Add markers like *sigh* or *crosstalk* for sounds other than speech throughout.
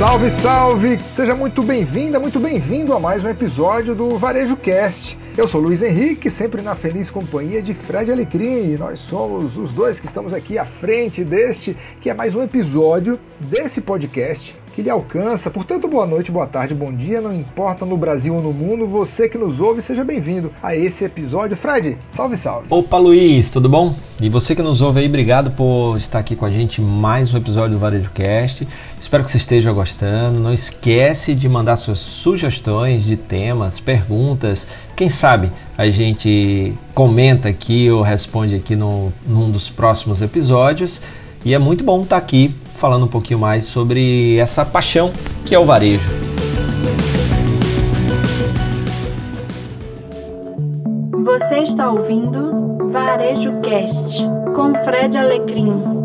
Salve, salve! Seja muito bem-vinda, muito bem-vindo a mais um episódio do Varejo Cast. Eu sou Luiz Henrique, sempre na feliz companhia de Fred Alecrim. E nós somos os dois que estamos aqui à frente deste, que é mais um episódio desse podcast que lhe alcança. Portanto, boa noite, boa tarde, bom dia, não importa no Brasil ou no mundo, você que nos ouve, seja bem-vindo a esse episódio. Fred, salve, salve. Opa, Luiz, tudo bom? E você que nos ouve aí, obrigado por estar aqui com a gente mais um episódio do Varejo Cast. Espero que você esteja gostando. Não esquece de mandar suas sugestões de temas, perguntas. Quem sabe a gente comenta aqui ou responde aqui no, num dos próximos episódios. E é muito bom estar aqui falando um pouquinho mais sobre essa paixão que é o varejo. Você está ouvindo Varejo Cast com Fred Alecrim.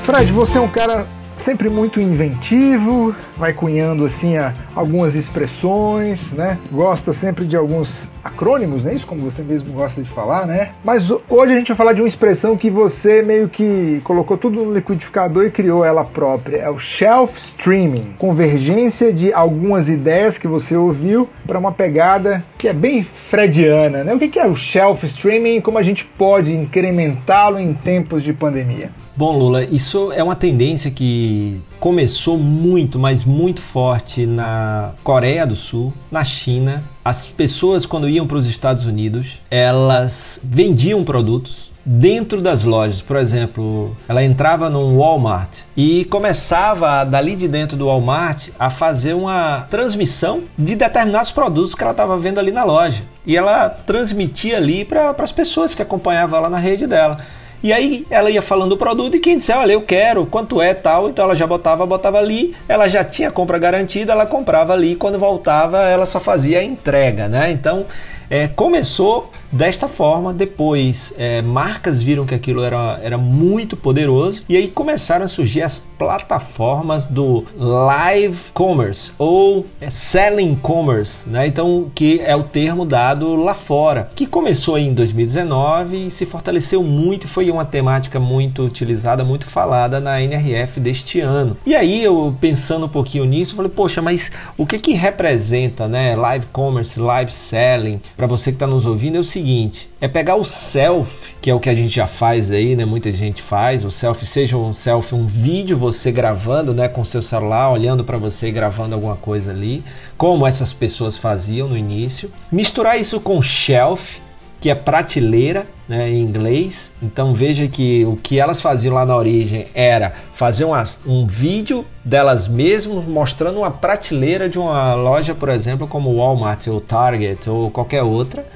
Fred, você é um cara sempre muito inventivo, vai cunhando assim algumas expressões, né? Gosta sempre de alguns acrônimos, né? Isso como você mesmo gosta de falar, né? Mas hoje a gente vai falar de uma expressão que você meio que colocou tudo no liquidificador e criou ela própria. É o shelf streaming, convergência de algumas ideias que você ouviu para uma pegada que é bem frediana, né? O que é o shelf streaming e como a gente pode incrementá-lo em tempos de pandemia? Bom, Lula, isso é uma tendência que começou muito, mas muito forte na Coreia do Sul, na China. As pessoas, quando iam para os Estados Unidos, elas vendiam produtos dentro das lojas. Por exemplo, ela entrava num Walmart e começava dali de dentro do Walmart a fazer uma transmissão de determinados produtos que ela estava vendo ali na loja. E ela transmitia ali para as pessoas que acompanhavam ela na rede dela. E aí ela ia falando o produto e quem disser, olha, eu quero, quanto é tal, então ela já botava, botava ali, ela já tinha compra garantida, ela comprava ali, quando voltava ela só fazia a entrega, né? Então é, começou desta forma, depois é, marcas viram que aquilo era, era muito poderoso e aí começaram a surgir as plataformas do live commerce ou é, selling commerce, né? Então que é o termo dado lá fora, que começou em 2019 e se fortaleceu muito, foi uma temática muito utilizada, muito falada na NRF deste ano. E aí eu pensando um pouquinho nisso, falei, poxa, mas o que que representa, né? Live commerce, live selling, para você que está nos ouvindo é o seguinte: é pegar o self, que é o que a gente já faz aí, né? Muita gente faz. O self seja um self, um vídeo você gravando, né, com seu celular, olhando para você e gravando alguma coisa ali, como essas pessoas faziam no início. Misturar isso com shelf, que é prateleira, né, em inglês. Então veja que o que elas faziam lá na origem era fazer um vídeo delas mesmas mostrando uma prateleira de uma loja, por exemplo, como Walmart ou Target ou qualquer outra,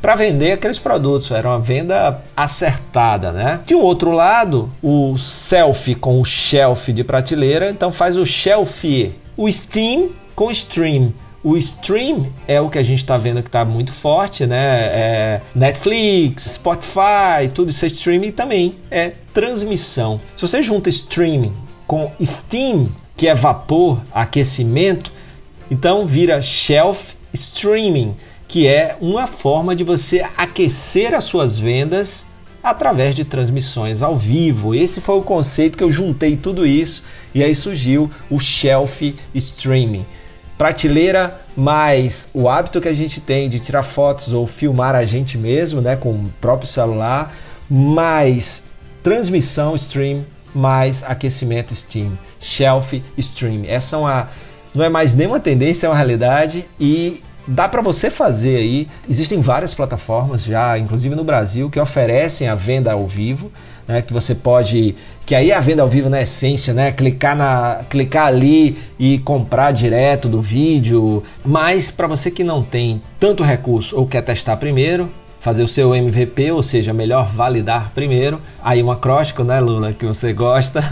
para vender aqueles produtos. Era uma venda acertada, né? De um outro lado, o selfie com o shelf de prateleira, então faz o shelf, o Steam com stream. O stream é o que a gente está vendo que está muito forte, né? É Netflix, Spotify, tudo isso é streaming também é transmissão. Se você junta streaming com steam, que é vapor, aquecimento, então vira shelf streaming, que é uma forma de você aquecer as suas vendas através de transmissões ao vivo. Esse foi o conceito que eu juntei tudo isso e aí surgiu o shelf streaming prateleira mais o hábito que a gente tem de tirar fotos ou filmar a gente mesmo, né, com o próprio celular, mais transmissão stream, mais aquecimento Steam, shelf stream. Essa é uma não é mais nenhuma tendência, é uma realidade e dá para você fazer aí. Existem várias plataformas já, inclusive no Brasil, que oferecem a venda ao vivo, né, que você pode que aí a venda ao vivo na essência, né? Clicar, na, clicar ali e comprar direto do vídeo. Mas para você que não tem tanto recurso ou quer testar primeiro, fazer o seu MVP, ou seja, melhor validar primeiro. Aí um acróstico, né, Luna, que você gosta.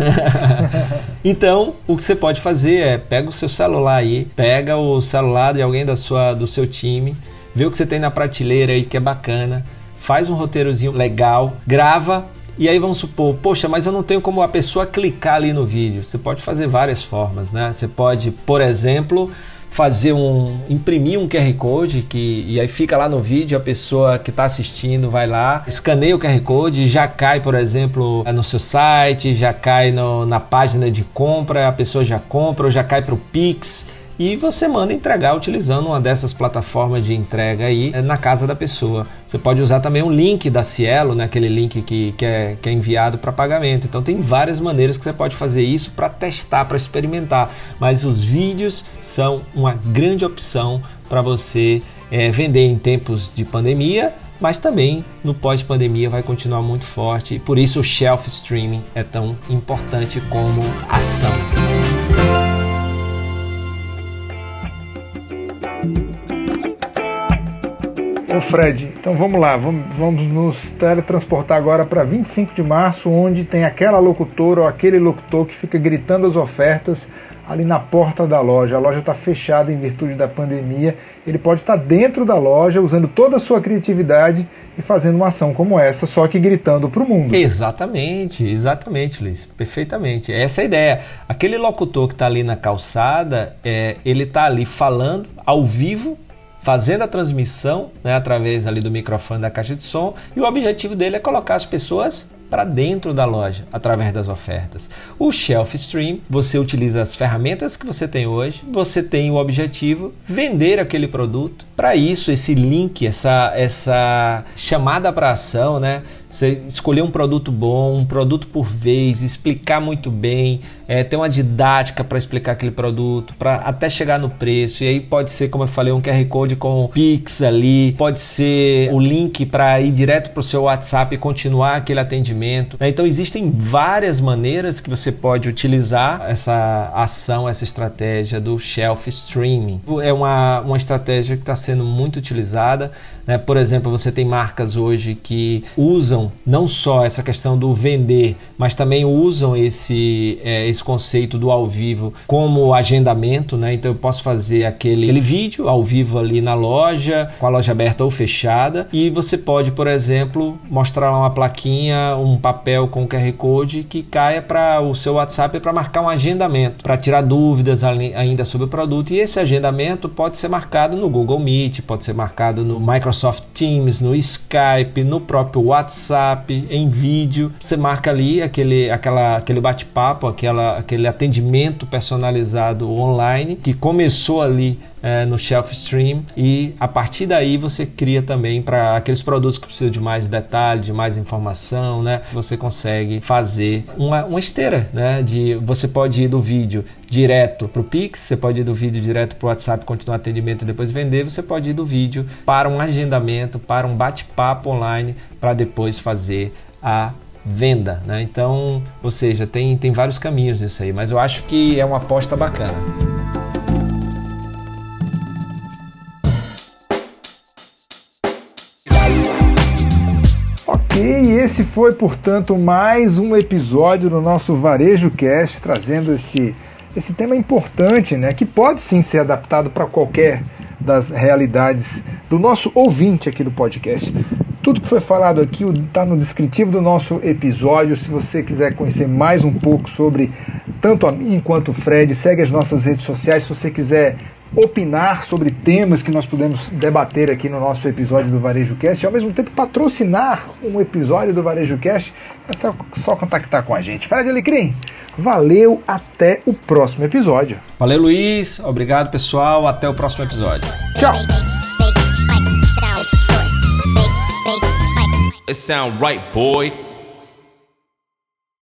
*laughs* então, o que você pode fazer é pega o seu celular aí, pega o celular de alguém da sua, do seu time, vê o que você tem na prateleira aí que é bacana, faz um roteirozinho legal, grava e aí vamos supor, poxa, mas eu não tenho como a pessoa clicar ali no vídeo. Você pode fazer várias formas, né? Você pode, por exemplo, fazer um imprimir um QR Code que e aí fica lá no vídeo a pessoa que está assistindo vai lá escaneia o QR Code já cai por exemplo no seu site já cai no, na página de compra a pessoa já compra ou já cai para o Pix e você manda entregar utilizando uma dessas plataformas de entrega aí eh, na casa da pessoa. Você pode usar também um link da Cielo, né, aquele link que, que, é, que é enviado para pagamento. Então tem várias maneiras que você pode fazer isso para testar, para experimentar. Mas os vídeos são uma grande opção para você é, vender em tempos de pandemia mas também no pós-pandemia vai continuar muito forte por isso o shelf streaming é tão importante como ação. Ô Fred, então vamos lá, vamos, vamos nos teletransportar agora para 25 de março, onde tem aquela locutora ou aquele locutor que fica gritando as ofertas ali na porta da loja. A loja está fechada em virtude da pandemia. Ele pode estar tá dentro da loja, usando toda a sua criatividade e fazendo uma ação como essa, só que gritando para o mundo. Exatamente, exatamente, Luiz. Perfeitamente. Essa é a ideia. Aquele locutor que está ali na calçada, é, ele está ali falando ao vivo fazendo a transmissão né, através ali do microfone da caixa de som e o objetivo dele é colocar as pessoas para dentro da loja através das ofertas. O Shelf Stream, você utiliza as ferramentas que você tem hoje, você tem o objetivo vender aquele produto. Para isso, esse link, essa, essa chamada para ação, né? Você escolher um produto bom, um produto por vez, explicar muito bem, é, ter uma didática para explicar aquele produto, para até chegar no preço. E aí pode ser, como eu falei, um QR Code com Pix ali, pode ser o link para ir direto para o seu WhatsApp e continuar aquele atendimento. Né? Então existem várias maneiras que você pode utilizar essa ação, essa estratégia do shelf streaming. É uma, uma estratégia que está sendo muito utilizada. Né? Por exemplo, você tem marcas hoje que usam não só essa questão do vender, mas também usam esse, é, esse conceito do ao vivo como agendamento. Né? Então eu posso fazer aquele, aquele vídeo ao vivo ali na loja, com a loja aberta ou fechada, e você pode, por exemplo, mostrar uma plaquinha, um papel com QR Code que caia para o seu WhatsApp para marcar um agendamento, para tirar dúvidas ainda sobre o produto. E esse agendamento pode ser marcado no Google Meet, pode ser marcado no Microsoft Microsoft Teams, no Skype, no próprio WhatsApp, em vídeo. Você marca ali aquele, aquela, aquele bate-papo, aquele atendimento personalizado online que começou ali é, no Shelf Stream e a partir daí você cria também para aqueles produtos que precisam de mais detalhe, de mais informação, né? Você consegue fazer uma, uma esteira, né? De você pode ir do vídeo direto para o Pix, você pode ir do vídeo direto para o WhatsApp, continuar atendimento e depois vender, você pode ir do vídeo para um agendamento, para um bate-papo online, para depois fazer a venda, né? Então, ou seja, tem, tem vários caminhos nisso aí, mas eu acho que é uma aposta bacana. E esse foi, portanto, mais um episódio do nosso Varejo Cast, trazendo esse, esse tema importante, né, que pode sim ser adaptado para qualquer das realidades do nosso ouvinte aqui do podcast. Tudo que foi falado aqui está no descritivo do nosso episódio. Se você quiser conhecer mais um pouco sobre tanto a mim quanto o Fred, segue as nossas redes sociais. Se você quiser opinar sobre temas que nós podemos debater aqui no nosso episódio do Varejo Cast e ao mesmo tempo patrocinar um episódio do Varejo Cast, é só, só contactar com a gente. Fred Alecrim, valeu, até o próximo episódio. Valeu, Luiz. Obrigado, pessoal. Até o próximo episódio. Tchau. It sound right, boy.